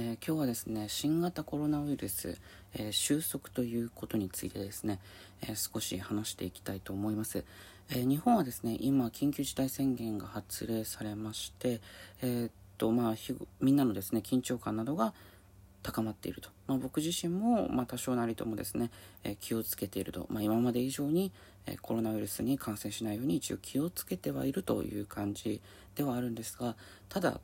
えー、今日はですね新型コロナウイルス、えー、収束ということについてですね、えー、少し話していきたいと思います、え日本はですね今緊急事態宣言が発令されましてえっとまあみんなのですね緊張感などが高まっていると、まあ、僕自身も、まあ、多少なりともですね、え気をつけていると、まあ、今まで以上に、えコロナウイルスに感染しないように一応気をつけてはいるという感じではあるんですがただ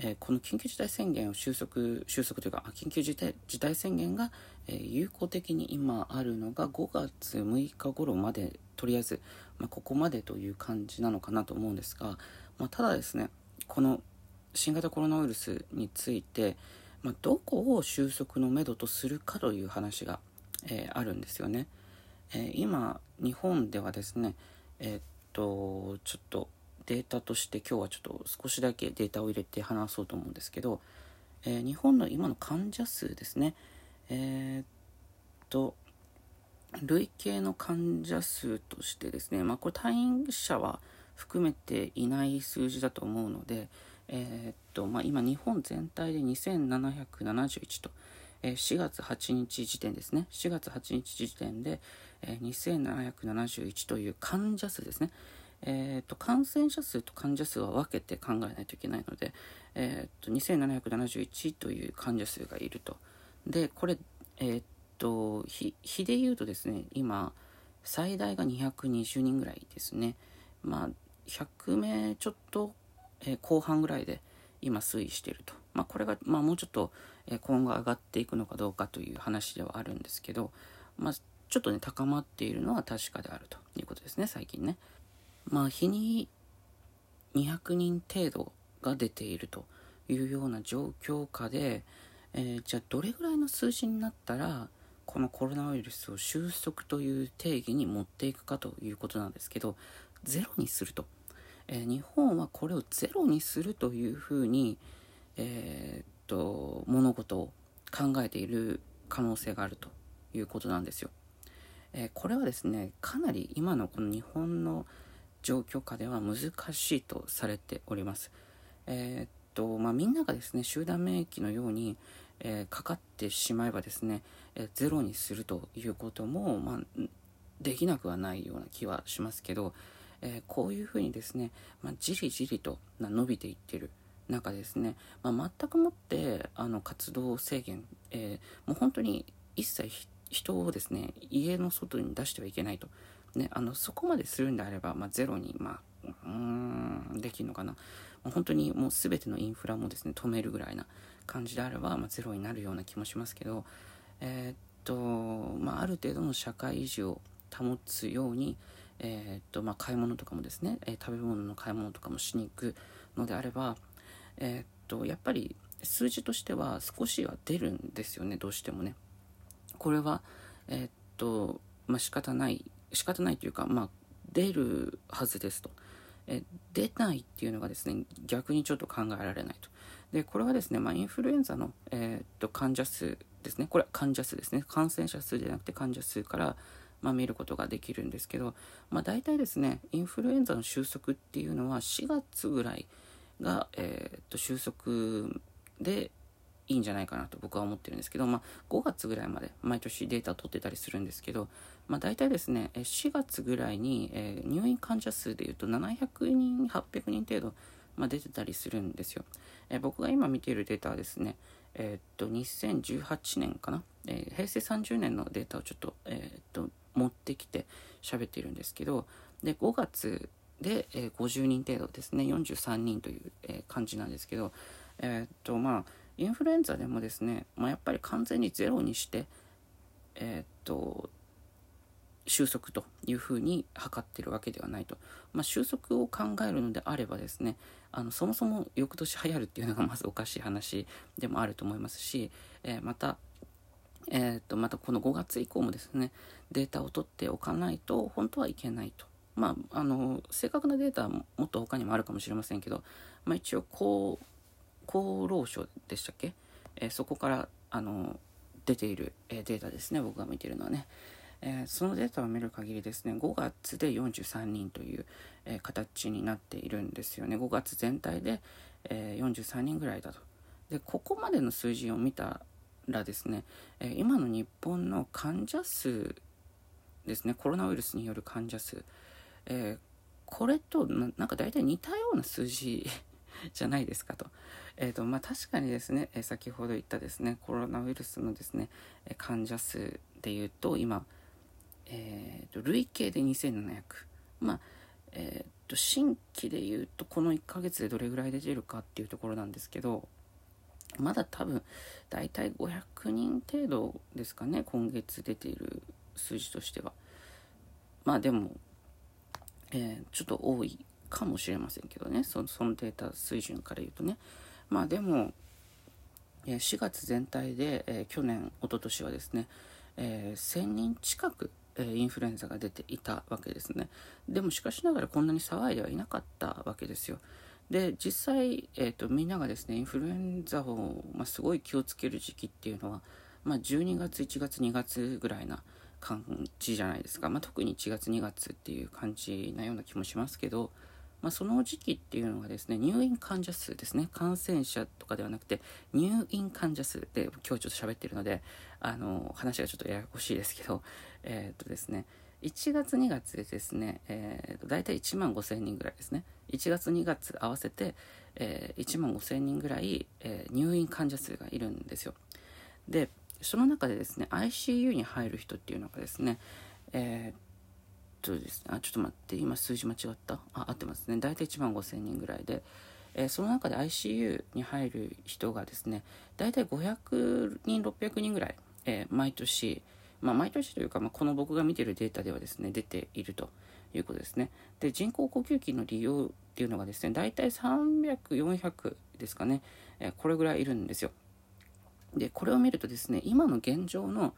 えー、この緊急事態宣言を収束収束というか緊急事態事態宣言が、えー、有効的に今あるのが5月6日頃までとりあえず、まあ、ここまでという感じなのかなと思うんですが、まあ、ただですねこの新型コロナウイルスについて、まあ、どこを収束のめどとするかという話が、えー、あるんですよね。え今日本ではですねえっとちょっとデータとして今日はちょっと少しだけデータを入れて話そうと思うんですけど、えー、日本の今の患者数ですね。えー、っと累計の患者数としてですね、まあ、これ退院者は含めていない数字だと思うので、えー、っとまあ、今日本全体で2771と、えー、4月8日時点ですね。4月8日時点で、えー、2771という患者数ですね、えーと、感染者数と患者数は分けて考えないといけないので、えーと、2771という患者数がいると。で、これ、えーと、日日で言うとですね、今、最大が220人ぐらいですね。まあ、100名ちょっと、えー、後半ぐらいで今推移していると。まあ、これが、まあ、もうちょっと、えー、今後上がっていくのかどうかという話ではあるんですけど、まあ、ちょっとね、高まっているのは確かであるということですね、最近ね。まあ、日に200人程度が出ているというような状況下で、えー、じゃあどれぐらいの数字になったらこのコロナウイルスを収束という定義に持っていくかということなんですけどゼロにすると、えー、日本はこれをゼロにするというふうに、えー、っと物事を考えている可能性があるということなんですよ。えこれはですねかなり今のこの日本の状況下では難しいとされております。えー、っとまあ、みんながですね集団免疫のように、えー、かかってしまえばですね、えー、ゼロにするということも、まあ、できなくはないような気はしますけど、えこういうふうにですね、まあ、じりじりと伸びていってる中ですね、まあ、全くもってあの活動制限、えもう本当に一切人をですね家の外に出してはいけないとね、あのそこまでするんであれば、まあ、ゼロに、まあ、うんできるのかな、まあ、本当にもう全てのインフラもですね止めるぐらいな感じであれば、まあ、ゼロになるような気もしますけど、えー、っとまあ、ある程度の社会維持を保つように、えー、っとまあ、買い物とかもですね、えー、食べ物の買い物とかもしに行くのであれば、えっとやっぱり数字としては少しは出るんですよねどうしてもね。これはえっとまあ仕方ない仕方ないというか、まあ、出るはずですと。え出ないっていうのがですね、逆にちょっと考えられないと。で、これはですね、まあ、インフルエンザの、えー、っと患者数ですね、これは患者数ですね、感染者数じゃなくて患者数から、まあ、見ることができるんですけど、まあ、大体ですね、インフルエンザの収束っていうのは4月ぐらいが、えー、っと収束でいいんじゃないかなと僕は思ってるんですけど、まあ、5月ぐらいまで毎年データ取ってたりするんですけど、まあ、大体ですね4月ぐらいに、えー、入院患者数でいうと700人800人程度、まあ、出てたりするんですよ、えー、僕が今見ているデータはですねえー、っと2018年かな、え平成30年のデータをちょっと,、えっと持ってきて喋っているんですけどで5月で、え50人程度ですね。43人という、え感じなんですけどえっとまあインフルエンザでもですね、まあ、やっぱり完全にゼロにして、えー、っと収束というふうに測ってるわけではないと、まあ、収束を考えるのであればですねあのそもそも翌年流行るっていうのが まずおかしい話でもあると思いますし、えー、またえー、っとまたこの5月以降もですねデータを取っておかないと本当はいけないと。まあ、あの正確なデータはもっと他にもあるかもしれませんけど、まあ、一応こう厚労省でしたっけ、え、そこからあの出ている、え、データですね。僕が見てるのはね、え、そのデータを見る限りですね5月で43人という、え形になっているんですよね。5月全体で、え43人ぐらいだと。でここまでの数字を見たらですね、え今の日本の患者数ですねコロナウイルスによる患者数、えー、これとなんか大体似たような数字 じゃないですかと。えーとまあ、確かにですね、え先ほど言ったですねコロナウイルスのですねえ患者数でいうと今、えーと、累計で2700まあえーと新規でいうとこの1ヶ月でどれぐらい出てるかっていうところなんですけどまだ多分大体500人程度ですかね今月出ている数字としてはまあでも、えー、ちょっと多いかもしれませんけどね。そのデータ水準から言うとね。まあでも、4月全体で、えー、去年一昨年はですね、えー、1000人近くインフルエンザが出ていたわけですね。でもしかしながらこんなに騒いではいなかったわけですよ。で実際、えーと、みんながですねインフルエンザを、まあ、すごい気をつける時期っていうのは、まあ、12月1月2月ぐらいな感じじゃないですか、まあ、特に1月2月っていう感じなような気もしますけど、まあ、その時期っていうのがですね入院患者数ですね。感染者とかではなくて入院患者数で今日ちょっと喋ってるのであの話がちょっとややこしいですけど えー、っとですね1月2月でですね、えー、と大体1万5000人ぐらいですね。1月2月合わせて、えー、1万5000人ぐらい、えー、入院患者数がいるんですよ。でその中でですね ICU に入る人っていうのがですねえー、っとです。ねあちょっと待って今数字間違った。あ合ってますね。大体1万5000人ぐらいで、えー、その中で ICU に入る人がですね大体500人600人ぐらい、えー、毎年まあ、毎年というか、まあ、この僕が見てるデータではですね出ているということですね。で人工呼吸器の利用っていうのがですね大体300、400ですかね、えー、これぐらいいるんですよ。でこれを見るとですね今の現状の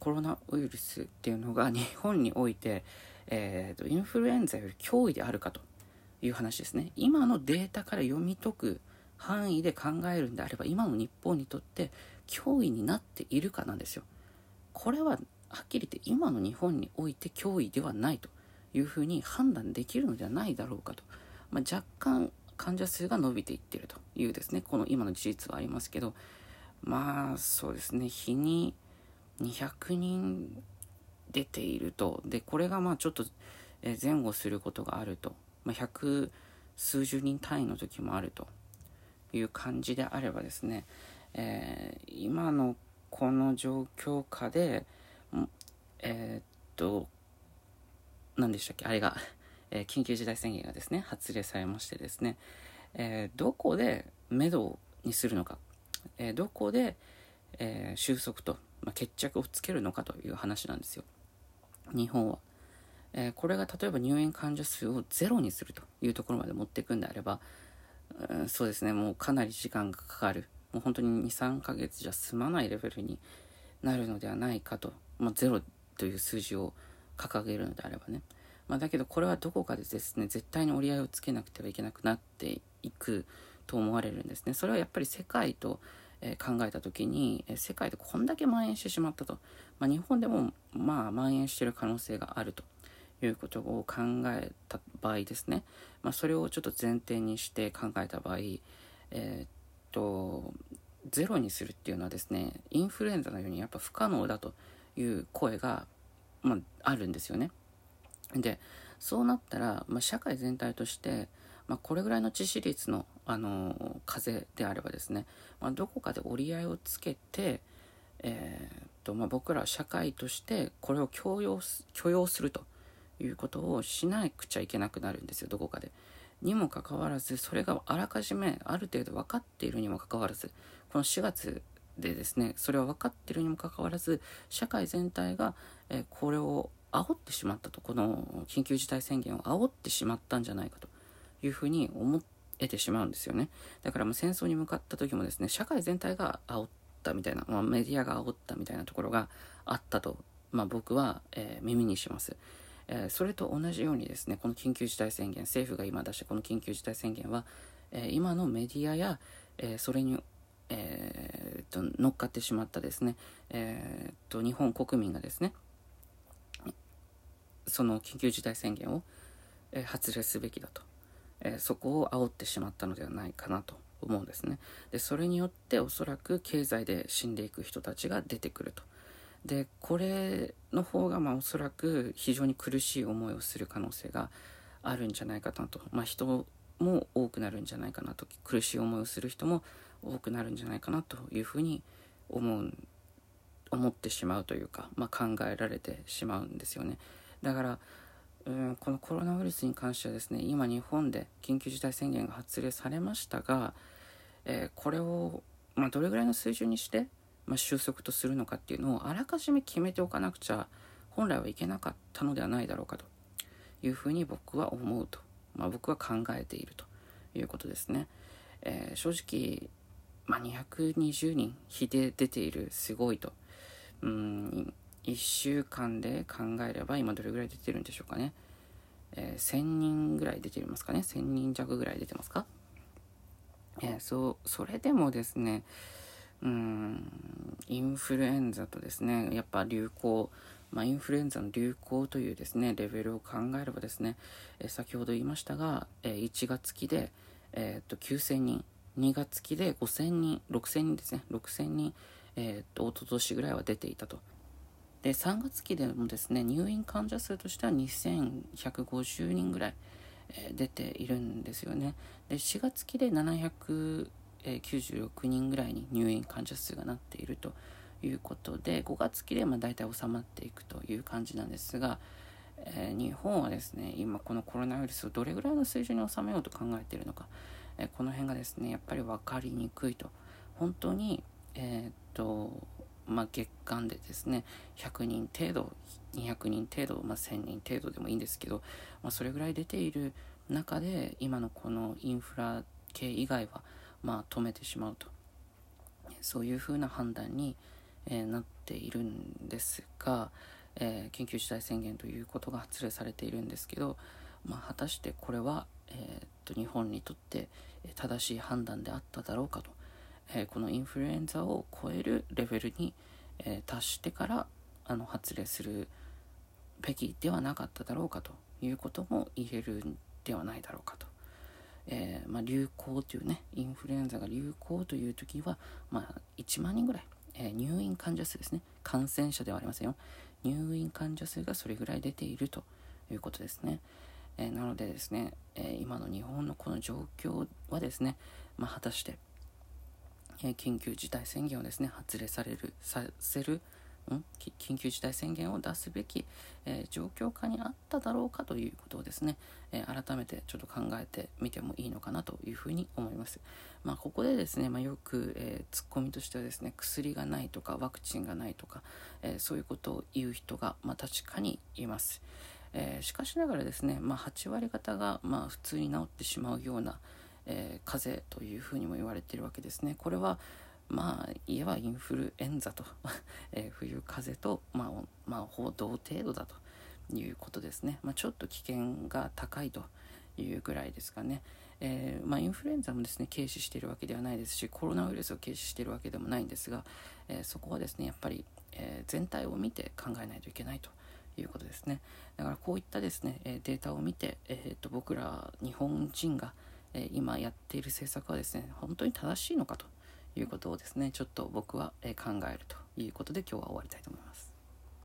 コロナウイルスっていうのが日本において、えーと、インフルエンザより脅威であるかという話ですね。今のデータから読み解く範囲で考えるんであれば今の日本にとって脅威になっているかなんですよ。これははっきり言って今の日本において脅威ではないというふうに判断できるのではないだろうかと、まあ、若干患者数が伸びていってるというですね。この今の事実はありますけど。まあそうですね。日に200人出ていると。でこれがまあちょっと前後することがあると、まあ、100数十人単位の時もあると。いう感じであればですね、えー、今のこの状況下でえー、っと何でしたっけ？あれが、えー、緊急事態宣言がですね発令されましてですね、えー、どこで目処にするのか、えどこで、え収束と、まあ、決着をつけるのかという話なんですよ。日本は。えこれが例えば入院患者数をゼロにするというところまで持っていくんであれば、うん、そうですねもうかなり時間がかかる。もう本当に23ヶ月じゃ済まないレベルになるのではないかと、まあ、ゼロという数字を掲げるのであればね、まあ、だけどこれはどこかでですね絶対に折り合いをつけなくてはいけなくなっていくと思われるんですね。それはやっぱり世界と、え考えた時に、え世界でこんだけ蔓延してしまったと、まあ、日本でもまあ蔓延してる可能性があると。いうことを考えた場合ですね、まあ、それをちょっと前提にして考えた場合、えー、っとゼロにするっていうのはですねインフルエンザのようにやっぱ不可能だという声が、まあ、あるんですよね。でそうなったら、まあ、社会全体として、まあ、これぐらいの致死率の、あの風邪であればですね、まあ、どこかで折り合いをつけて、えーとまあ、僕ら社会としてこれを許容許容するということをしなくちゃいけなくなるんですよどこかで。にもかかわらずそれがあらかじめある程度分かっているにもかかわらずこの4月でですねそれは分かっているにもかかわらず社会全体が、えこれを煽ってしまったとこの緊急事態宣言を煽ってしまったんじゃないかというふうに思えてしまうんですよね。だからもう戦争に向かった時もですね社会全体が煽ったみたいな、まあ、メディアが煽ったみたいなところがあったと、まあ、僕は、えー、耳にします。えー、それと同じようにですねこの緊急事態宣言政府が今出したこの緊急事態宣言は、え、今のメディアや、え、それに、えー、と乗っかってしまったですね、えー、と日本国民がですねその緊急事態宣言を、え発令すべきだと、えそこを煽ってしまったのではないかなと思うんですね。でそれによっておそらく経済で死んでいく人たちが出てくると。でこれの方がまあおそらく非常に苦しい思いをする可能性があるんじゃないかなと、まあ、人も多くなるんじゃないかなと。苦しい思いをする人も多くなるんじゃないかなというふうに思う思ってしまうというか、まあ、考えられてしまうんですよね。だからうんこのコロナウイルスに関してはですね今日本で緊急事態宣言が発令されましたが、えー、これを、まあ、どれぐらいの水準にして、まあ、収束とするのかっていうのをあらかじめ決めておかなくちゃ本来はいけなかったのではないだろうかというふうに僕は思うと、まあ、僕は考えているということですね。えー、正直、まあ、220人比で出ているすごいと。うん1週間で考えれば今どれぐらい出てるんでしょうかね。えー、1000人ぐらい出てますかね。1000人弱ぐらい出てますか。えー、そう、それでもですね、うん、インフルエンザとですね、やっぱ流行、まあ、インフルエンザの流行というですね、レベルを考えればですね、え、先ほど言いましたが、えー、1月期で、えー、っと9000人、2月期で5000人、6000人ですね、6000人、えー、っと、一昨年ぐらいは出ていたと。で3月期でもですね入院患者数としては2150人ぐらい、えー、出ているんですよね。で4月期で796人ぐらいに入院患者数がなっているということで5月期でまあ大体収まっていくという感じなんですが、えー、日本はですね今このコロナウイルスをどれぐらいの水準に収めようと考えているのか、えー、この辺がですねやっぱり分かりにくいと。本当にえ、っとまあ、月間でですね100人程度200人程度、まあ、1000人程度でもいいんですけど、まあ、それぐらい出ている中で今のこのインフラ系以外は、まあ、止めてしまうとそういうふうな判断に、えー、なっているんですが、えー、緊急事態宣言ということが発令されているんですけど、まあ、果たしてこれは、えー、っと日本にとって正しい判断であっただろうかと。えこのインフルエンザを超えるレベルに、え達してからあの発令するべきではなかっただろうかということも言えるんではないだろうかと。えー、まあ、流行というねインフルエンザが流行という時は、まあ、1万人ぐらい、えー、入院患者数ですね。感染者ではありませんよ。入院患者数がそれぐらい出ているということですね、えー、なのでですね、え今の日本のこの状況はですね、まあ、果たしてえ緊急事態宣言をですね発令されるさせるん？緊急事態宣言を出すべき、えー、状況下にあっただろうかということをですね、えー、改めてちょっと考えてみてもいいのかなというふうに思います。まあ、ここでですね、まあ、よく、えー、ツッコミとしてはですね薬がないとかワクチンがないとか、えそういうことを言う人が、まあ、確かにいます。えしかしながらですね、ま、8割方が、まあ、普通に治ってしまうような、えー、風邪というふうにも言われているわけですね。これはまあ言えばインフルエンザと えー、冬風邪と、まあ、まあ、ほ同程度だということですね。まあ、ちょっと危険が高いというぐらいですかね。えー、まあ、インフルエンザもですね軽視しているわけではないですしコロナウイルスを軽視しているわけでもないんですが、えー、そこはですねやっぱり、え、全体を見て考えないといけないということですねだからこういったですねデータを見て、えーと僕ら日本人が、え今やっている政策はですね本当に正しいのかということをですねちょっと僕は考えるということで今日は終わりたいと思います。